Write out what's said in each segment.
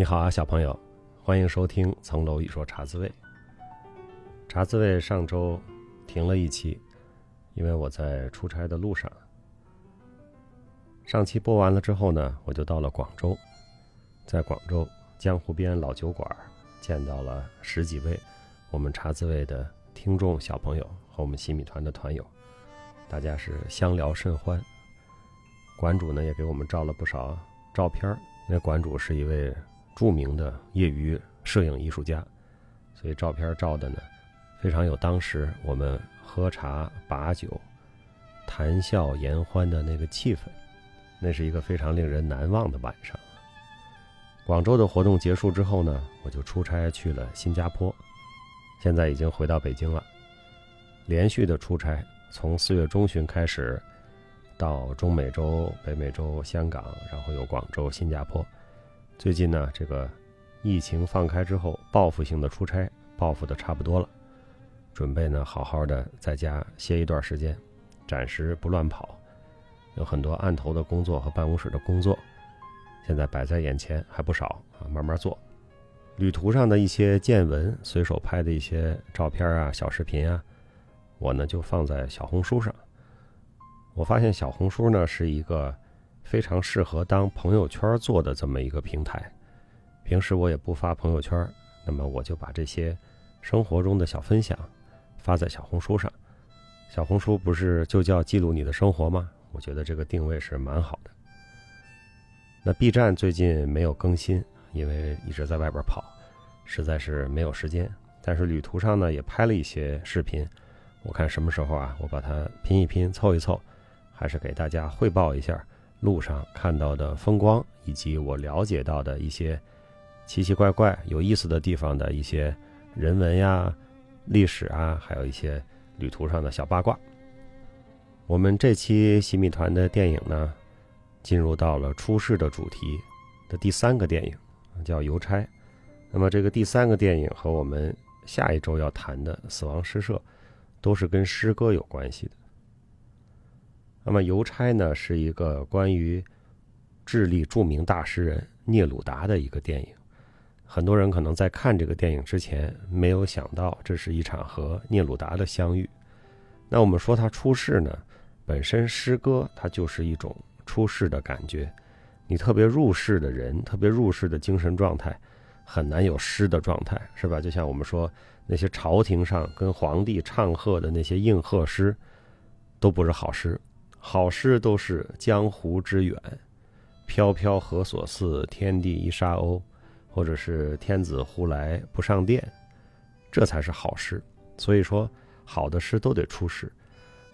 你好啊，小朋友，欢迎收听《层楼一说茶滋味》。茶滋味上周停了一期，因为我在出差的路上。上期播完了之后呢，我就到了广州，在广州江湖边老酒馆见到了十几位我们茶滋味的听众小朋友和我们洗米团的团友，大家是相聊甚欢。馆主呢也给我们照了不少照片，因为馆主是一位。著名的业余摄影艺术家，所以照片照的呢，非常有当时我们喝茶把酒、谈笑言欢的那个气氛。那是一个非常令人难忘的晚上。广州的活动结束之后呢，我就出差去了新加坡，现在已经回到北京了。连续的出差，从四月中旬开始，到中美洲、北美洲、香港，然后有广州、新加坡。最近呢，这个疫情放开之后，报复性的出差，报复的差不多了，准备呢好好的在家歇一段时间，暂时不乱跑，有很多案头的工作和办公室的工作，现在摆在眼前还不少啊，慢慢做。旅途上的一些见闻，随手拍的一些照片啊、小视频啊，我呢就放在小红书上。我发现小红书呢是一个。非常适合当朋友圈做的这么一个平台。平时我也不发朋友圈，那么我就把这些生活中的小分享发在小红书上。小红书不是就叫记录你的生活吗？我觉得这个定位是蛮好的。那 B 站最近没有更新，因为一直在外边跑，实在是没有时间。但是旅途上呢，也拍了一些视频。我看什么时候啊，我把它拼一拼，凑一凑，还是给大家汇报一下。路上看到的风光，以及我了解到的一些奇奇怪怪、有意思的地方的一些人文呀、历史啊，还有一些旅途上的小八卦。我们这期洗米团的电影呢，进入到了出世的主题的第三个电影，叫《邮差》。那么这个第三个电影和我们下一周要谈的《死亡诗社》，都是跟诗歌有关系的。那么，邮差呢是一个关于智利著名大诗人聂鲁达的一个电影。很多人可能在看这个电影之前，没有想到这是一场和聂鲁达的相遇。那我们说他出世呢，本身诗歌它就是一种出世的感觉。你特别入世的人，特别入世的精神状态，很难有诗的状态，是吧？就像我们说那些朝廷上跟皇帝唱和的那些应和诗，都不是好诗。好诗都是江湖之远，飘飘何所似？天地一沙鸥，或者是天子呼来不上殿，这才是好诗。所以说，好的诗都得出世。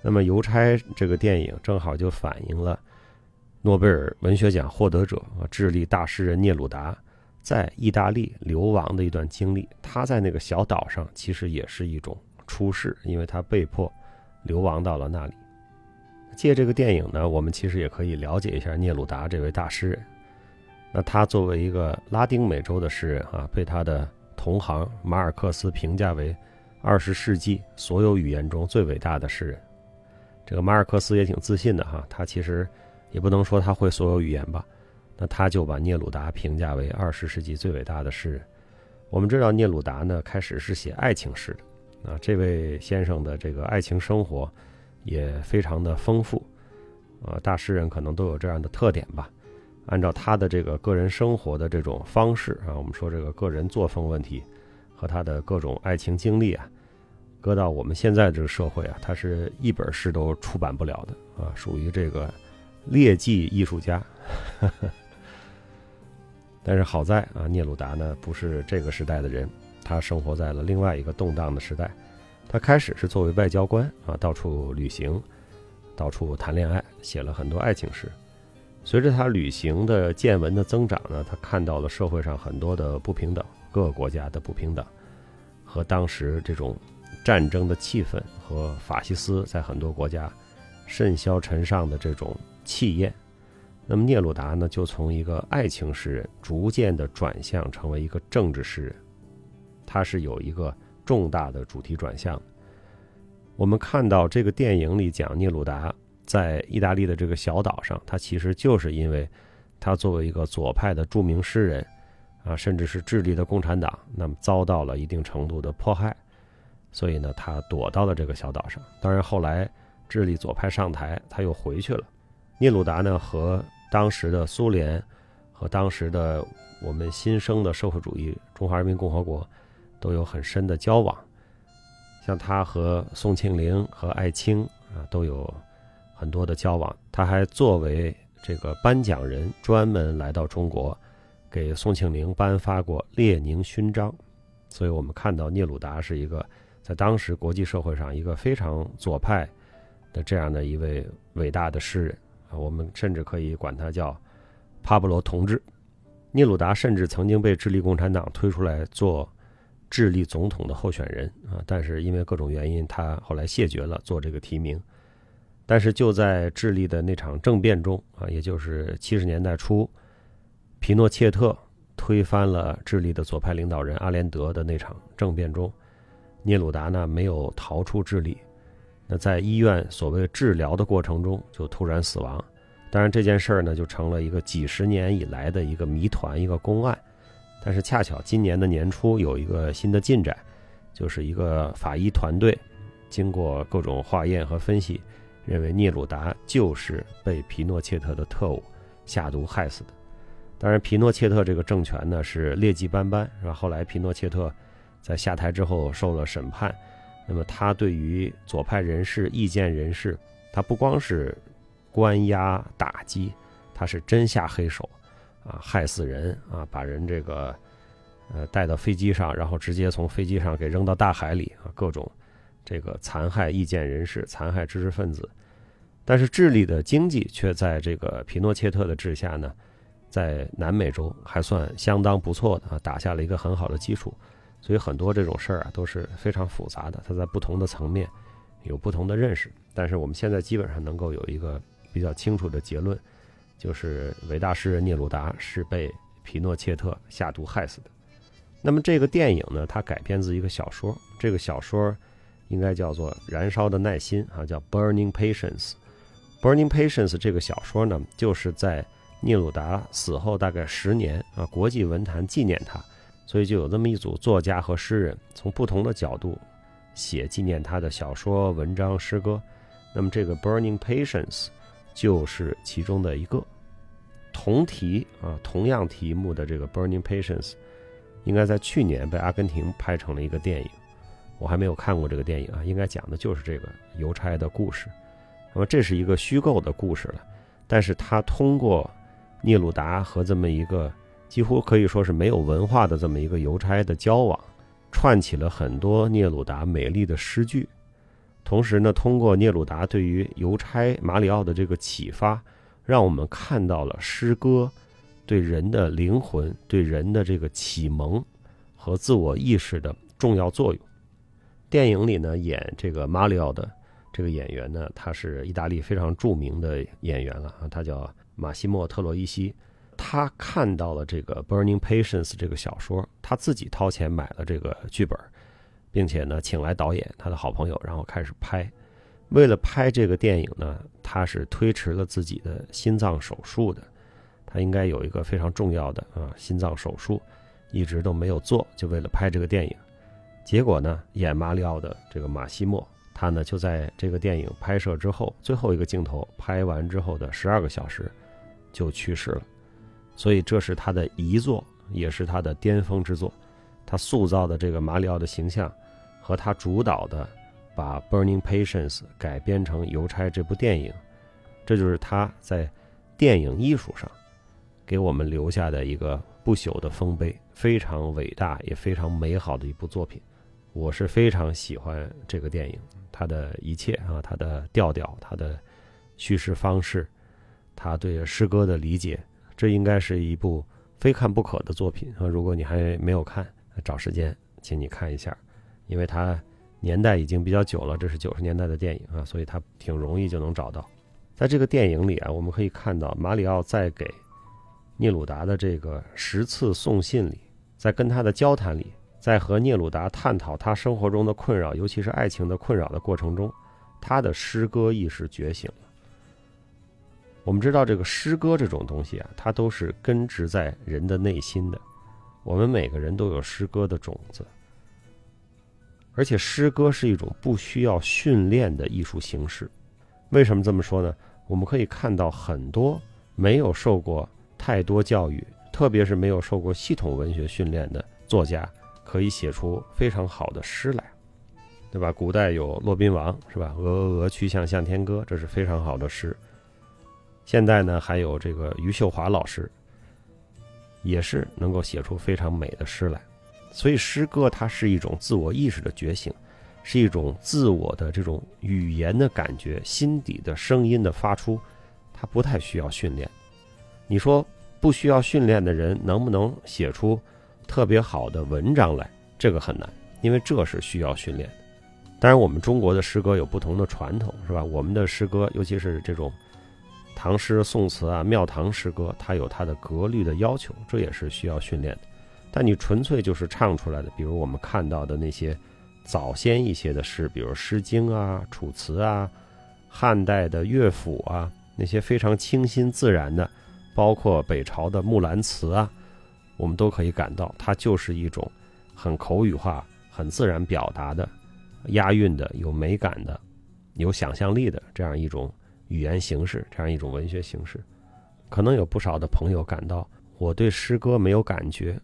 那么，《邮差》这个电影正好就反映了诺贝尔文学奖获得者啊，智利大诗人聂鲁达在意大利流亡的一段经历。他在那个小岛上，其实也是一种出世，因为他被迫流亡到了那里。借这个电影呢，我们其实也可以了解一下聂鲁达这位大诗人。那他作为一个拉丁美洲的诗人啊，被他的同行马尔克斯评价为二十世纪所有语言中最伟大的诗人。这个马尔克斯也挺自信的哈，他其实也不能说他会所有语言吧，那他就把聂鲁达评价为二十世纪最伟大的诗人。我们知道聂鲁达呢，开始是写爱情诗的啊，这位先生的这个爱情生活。也非常的丰富，呃，大诗人可能都有这样的特点吧。按照他的这个个人生活的这种方式啊，我们说这个个人作风问题和他的各种爱情经历啊，搁到我们现在这个社会啊，他是一本诗都出版不了的啊，属于这个劣迹艺术家。但是好在啊，聂鲁达呢不是这个时代的人，他生活在了另外一个动荡的时代。他开始是作为外交官啊，到处旅行，到处谈恋爱，写了很多爱情诗。随着他旅行的见闻的增长呢，他看到了社会上很多的不平等，各个国家的不平等，和当时这种战争的气氛和法西斯在很多国家甚嚣尘上的这种气焰。那么聂鲁达呢，就从一个爱情诗人逐渐的转向成为一个政治诗人。他是有一个。重大的主题转向。我们看到这个电影里讲聂鲁达在意大利的这个小岛上，他其实就是因为他作为一个左派的著名诗人，啊，甚至是智利的共产党，那么遭到了一定程度的迫害，所以呢，他躲到了这个小岛上。当然，后来智利左派上台，他又回去了。聂鲁达呢，和当时的苏联和当时的我们新生的社会主义中华人民共和国都有很深的交往。像他和宋庆龄和艾青啊，都有很多的交往。他还作为这个颁奖人，专门来到中国，给宋庆龄颁发过列宁勋章。所以我们看到聂鲁达是一个在当时国际社会上一个非常左派的这样的一位伟大的诗人。啊，我们甚至可以管他叫帕布罗同志。聂鲁达甚至曾经被智利共产党推出来做智利总统的候选人啊，但是因为各种原因，他后来谢绝了做这个提名。但是就在智利的那场政变中啊，也就是七十年代初，皮诺切特推翻了智利的左派领导人阿连德的那场政变中，聂鲁达呢没有逃出智利。那在医院所谓治疗的过程中就突然死亡，当然这件事儿呢就成了一个几十年以来的一个谜团，一个公案。但是恰巧今年的年初有一个新的进展，就是一个法医团队经过各种化验和分析，认为聂鲁达就是被皮诺切特的特务下毒害死的。当然，皮诺切特这个政权呢是劣迹斑斑，是吧？后来皮诺切特在下台之后受了审判。那么他对于左派人士、意见人士，他不光是关押打击，他是真下黑手，啊，害死人啊，把人这个呃带到飞机上，然后直接从飞机上给扔到大海里啊，各种这个残害意见人士、残害知识分子。但是智利的经济却在这个皮诺切特的治下呢，在南美洲还算相当不错的啊，打下了一个很好的基础。所以很多这种事儿啊都是非常复杂的，它在不同的层面有不同的认识。但是我们现在基本上能够有一个比较清楚的结论，就是伟大诗人聂鲁达是被皮诺切特下毒害死的。那么这个电影呢，它改编自一个小说，这个小说应该叫做《燃烧的耐心》啊，叫《Burning Patience》。《Burning Patience》这个小说呢，就是在聂鲁达死后大概十年啊，国际文坛纪念他。所以就有这么一组作家和诗人，从不同的角度写纪念他的小说、文章、诗歌。那么这个《Burning Patience》就是其中的一个。同题啊，同样题目的这个《Burning Patience》，应该在去年被阿根廷拍成了一个电影。我还没有看过这个电影啊，应该讲的就是这个邮差的故事。那么这是一个虚构的故事了，但是他通过聂鲁达和这么一个。几乎可以说是没有文化的这么一个邮差的交往，串起了很多聂鲁达美丽的诗句。同时呢，通过聂鲁达对于邮差马里奥的这个启发，让我们看到了诗歌对人的灵魂、对人的这个启蒙和自我意识的重要作用。电影里呢，演这个马里奥的这个演员呢，他是意大利非常著名的演员了啊，他叫马西莫特洛伊西。他看到了这个《Burning Patience》这个小说，他自己掏钱买了这个剧本，并且呢，请来导演他的好朋友，然后开始拍。为了拍这个电影呢，他是推迟了自己的心脏手术的。他应该有一个非常重要的啊心脏手术，一直都没有做，就为了拍这个电影。结果呢，演马里奥的这个马西莫，他呢就在这个电影拍摄之后，最后一个镜头拍完之后的十二个小时就去世了。所以这是他的遗作，也是他的巅峰之作。他塑造的这个马里奥的形象，和他主导的把《Burning Patience》改编成《邮差》这部电影，这就是他在电影艺术上给我们留下的一个不朽的丰碑，非常伟大也非常美好的一部作品。我是非常喜欢这个电影，它的一切啊，它的调调，它的叙事方式，他对诗歌的理解。这应该是一部非看不可的作品啊！如果你还没有看，找时间请你看一下，因为它年代已经比较久了，这是九十年代的电影啊，所以它挺容易就能找到。在这个电影里啊，我们可以看到马里奥在给聂鲁达的这个十次送信里，在跟他的交谈里，在和聂鲁达探讨他生活中的困扰，尤其是爱情的困扰的过程中，他的诗歌意识觉醒了。我们知道这个诗歌这种东西啊，它都是根植在人的内心的。我们每个人都有诗歌的种子，而且诗歌是一种不需要训练的艺术形式。为什么这么说呢？我们可以看到很多没有受过太多教育，特别是没有受过系统文学训练的作家，可以写出非常好的诗来，对吧？古代有骆宾王，是吧？鹅鹅鹅，曲项向天歌，这是非常好的诗。现在呢，还有这个余秀华老师。也是能够写出非常美的诗来，所以诗歌它是一种自我意识的觉醒，是一种自我的这种语言的感觉、心底的声音的发出，它不太需要训练。你说不需要训练的人能不能写出特别好的文章来？这个很难，因为这是需要训练的。当然，我们中国的诗歌有不同的传统，是吧？我们的诗歌，尤其是这种。唐诗宋词啊，庙堂诗歌，它有它的格律的要求，这也是需要训练的。但你纯粹就是唱出来的，比如我们看到的那些早先一些的诗，比如《诗经》啊、《楚辞》啊、汉代的乐府啊，那些非常清新自然的，包括北朝的《木兰辞》啊，我们都可以感到，它就是一种很口语化、很自然表达的、押韵的、有美感的、有想象力的这样一种。语言形式这样一种文学形式，可能有不少的朋友感到我对诗歌没有感觉，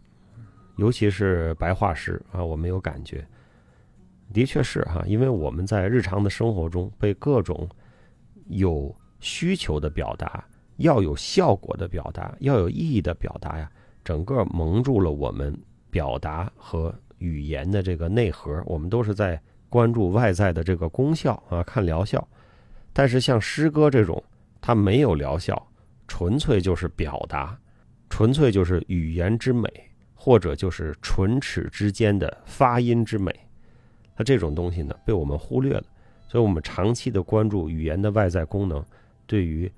尤其是白话诗啊，我没有感觉。的确是哈，因为我们在日常的生活中被各种有需求的表达、要有效果的表达、要有意义的表达呀，整个蒙住了我们表达和语言的这个内核。我们都是在关注外在的这个功效啊，看疗效。但是像诗歌这种，它没有疗效，纯粹就是表达，纯粹就是语言之美，或者就是唇齿之间的发音之美。它这种东西呢，被我们忽略了。所以我们长期的关注语言的外在功能，对于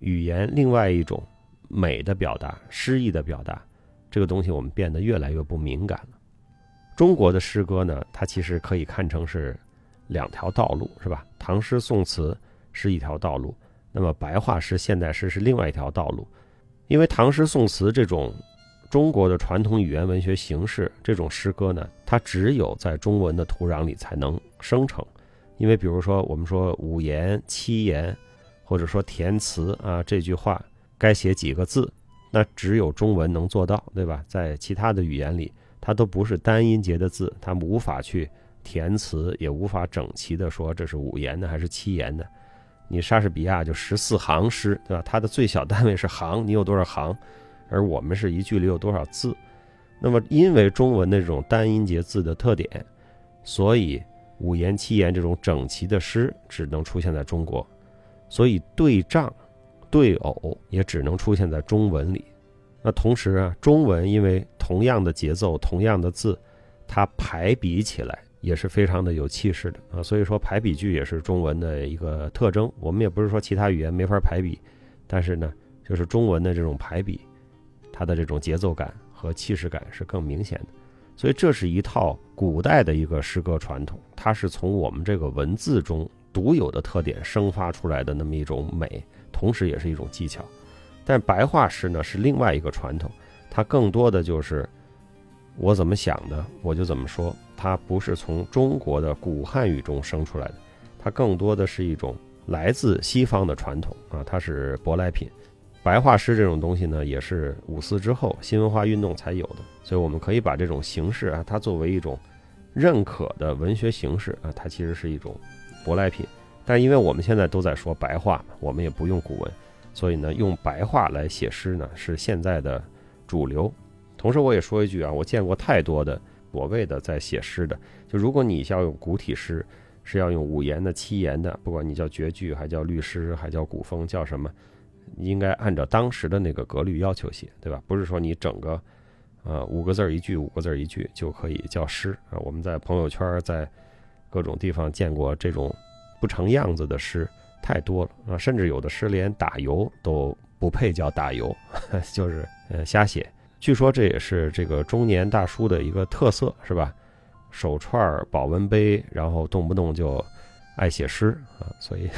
语言另外一种美的表达、诗意的表达，这个东西我们变得越来越不敏感了。中国的诗歌呢，它其实可以看成是两条道路，是吧？唐诗宋词。是一条道路，那么白话诗、现代诗是另外一条道路，因为唐诗宋词这种中国的传统语言文学形式，这种诗歌呢，它只有在中文的土壤里才能生成。因为比如说我们说五言、七言，或者说填词啊，这句话该写几个字，那只有中文能做到，对吧？在其他的语言里，它都不是单音节的字，它无法去填词，也无法整齐的说这是五言的还是七言的。你莎士比亚就十四行诗，对吧？它的最小单位是行，你有多少行？而我们是一句里有多少字？那么，因为中文的这种单音节字的特点，所以五言七言这种整齐的诗只能出现在中国，所以对仗、对偶也只能出现在中文里。那同时啊，中文因为同样的节奏、同样的字，它排比起来。也是非常的有气势的啊，所以说排比句也是中文的一个特征。我们也不是说其他语言没法排比，但是呢，就是中文的这种排比，它的这种节奏感和气势感是更明显的。所以这是一套古代的一个诗歌传统，它是从我们这个文字中独有的特点生发出来的那么一种美，同时也是一种技巧。但白话诗呢是另外一个传统，它更多的就是我怎么想的我就怎么说。它不是从中国的古汉语中生出来的，它更多的是一种来自西方的传统啊，它是舶来品。白话诗这种东西呢，也是五四之后新文化运动才有的，所以我们可以把这种形式啊，它作为一种认可的文学形式啊，它其实是一种舶来品。但因为我们现在都在说白话，我们也不用古文，所以呢，用白话来写诗呢是现在的主流。同时我也说一句啊，我见过太多的。所谓的在写诗的，就如果你要用古体诗，是要用五言的、七言的，不管你叫绝句，还叫律诗，还叫古风，叫什么，应该按照当时的那个格律要求写，对吧？不是说你整个，呃，五个字儿一句，五个字儿一句就可以叫诗啊。我们在朋友圈，在各种地方见过这种不成样子的诗太多了啊，甚至有的诗连打油都不配叫打油，就是呃瞎写。据说这也是这个中年大叔的一个特色，是吧？手串、保温杯，然后动不动就爱写诗啊。所以，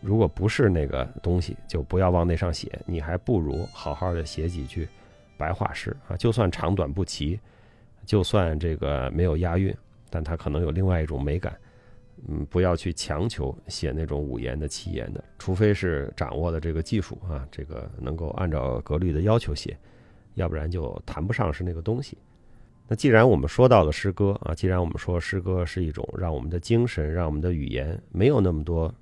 如果不是那个东西，就不要往那上写。你还不如好好的写几句白话诗啊，就算长短不齐，就算这个没有押韵，但它可能有另外一种美感。嗯，不要去强求写那种五言的、七言的，除非是掌握的这个技术啊，这个能够按照格律的要求写，要不然就谈不上是那个东西。那既然我们说到了诗歌啊，既然我们说诗歌是一种让我们的精神、让我们的语言没有那么多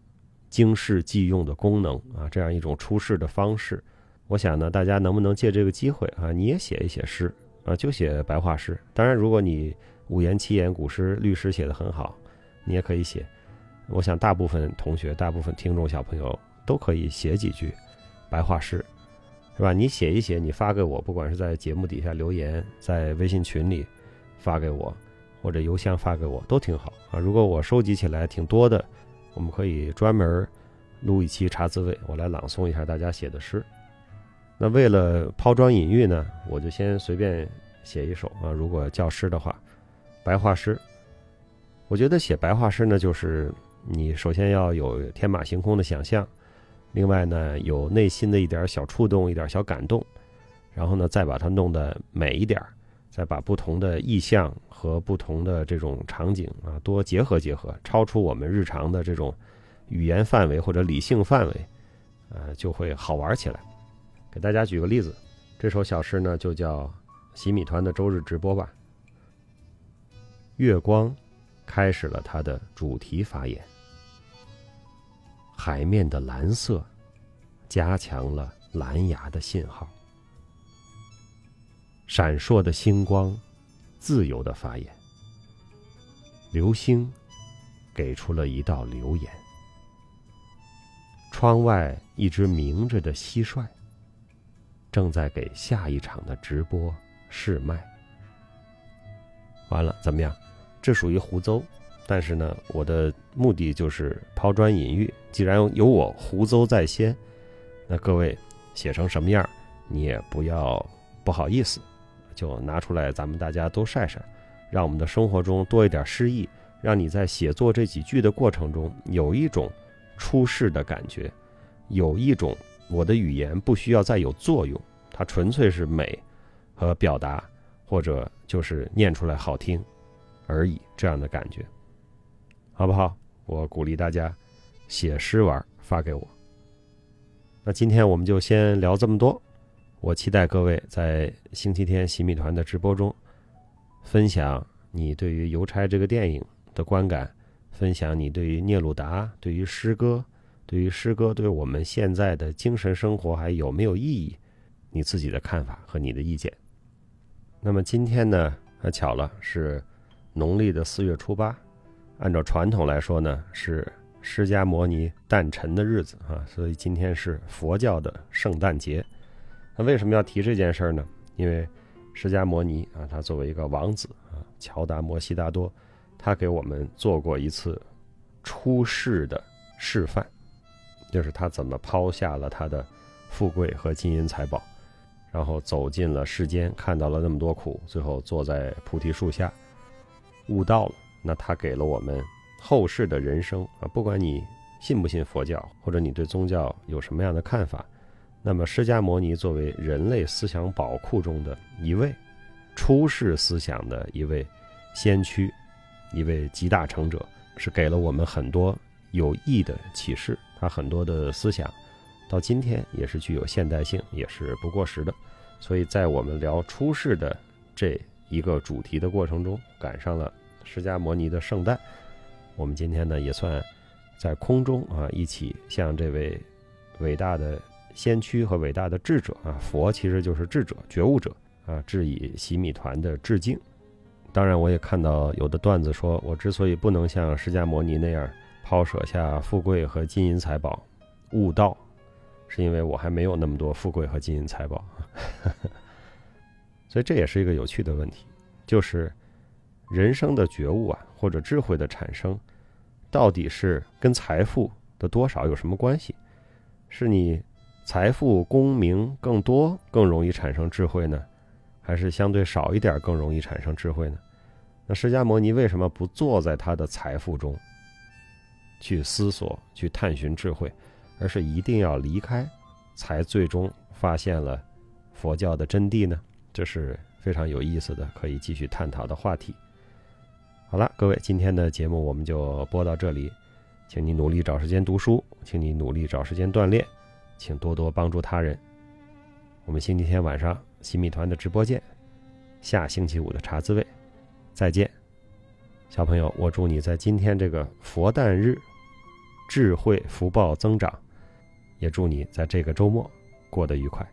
经世济用的功能啊，这样一种出世的方式。我想呢，大家能不能借这个机会啊，你也写一写诗啊，就写白话诗。当然，如果你五言七言古诗、律诗写得很好，你也可以写。我想，大部分同学、大部分听众小朋友都可以写几句白话诗，是吧？你写一写，你发给我，不管是在节目底下留言，在微信群里发给我，或者邮箱发给我，都挺好啊。如果我收集起来挺多的，我们可以专门录一期茶滋味，我来朗诵一下大家写的诗。那为了抛砖引玉呢，我就先随便写一首啊。如果叫诗的话，白话诗。我觉得写白话诗呢，就是你首先要有天马行空的想象，另外呢，有内心的一点小触动、一点小感动，然后呢，再把它弄得美一点，再把不同的意象和不同的这种场景啊多结合结合，超出我们日常的这种语言范围或者理性范围，呃，就会好玩起来。给大家举个例子，这首小诗呢就叫洗米团的周日直播吧。月光开始了它的主题发言，海面的蓝色加强了蓝牙的信号，闪烁的星光自由的发言，流星给出了一道留言，窗外一只鸣着的蟋蟀。正在给下一场的直播试麦。完了，怎么样？这属于胡诌，但是呢，我的目的就是抛砖引玉。既然有我胡诌在先，那各位写成什么样，你也不要不好意思，就拿出来，咱们大家都晒晒，让我们的生活中多一点诗意，让你在写作这几句的过程中有一种出世的感觉，有一种。我的语言不需要再有作用，它纯粹是美和表达，或者就是念出来好听而已，这样的感觉，好不好？我鼓励大家写诗玩发给我。那今天我们就先聊这么多，我期待各位在星期天洗米团的直播中分享你对于《邮差》这个电影的观感，分享你对于聂鲁达、对于诗歌。对于诗歌，对我们现在的精神生活还有没有意义？你自己的看法和你的意见。那么今天呢，还巧了，是农历的四月初八，按照传统来说呢，是释迦摩尼诞辰的日子啊，所以今天是佛教的圣诞节。那为什么要提这件事儿呢？因为释迦摩尼啊，他作为一个王子啊，乔达摩悉达多，他给我们做过一次出世的示范。就是他怎么抛下了他的富贵和金银财宝，然后走进了世间，看到了那么多苦，最后坐在菩提树下悟道了。那他给了我们后世的人生啊，不管你信不信佛教，或者你对宗教有什么样的看法，那么释迦牟尼作为人类思想宝库中的一位出世思想的一位先驱，一位集大成者，是给了我们很多有益的启示。他很多的思想，到今天也是具有现代性，也是不过时的。所以在我们聊出世的这一个主题的过程中，赶上了释迦摩尼的圣诞。我们今天呢，也算在空中啊，一起向这位伟大的先驱和伟大的智者啊，佛其实就是智者、觉悟者啊，致以洗米团的致敬。当然，我也看到有的段子说，我之所以不能像释迦牟尼那样。抛舍下富贵和金银财宝，悟道，是因为我还没有那么多富贵和金银财宝，所以这也是一个有趣的问题，就是人生的觉悟啊，或者智慧的产生，到底是跟财富的多少有什么关系？是你财富功名更多更容易产生智慧呢，还是相对少一点更容易产生智慧呢？那释迦牟尼为什么不坐在他的财富中？去思索、去探寻智慧，而是一定要离开，才最终发现了佛教的真谛呢？这是非常有意思的，可以继续探讨的话题。好了，各位，今天的节目我们就播到这里，请你努力找时间读书，请你努力找时间锻炼，请多多帮助他人。我们星期天晚上新密团的直播见，下星期五的茶滋味，再见。小朋友，我祝你在今天这个佛诞日，智慧福报增长，也祝你在这个周末过得愉快。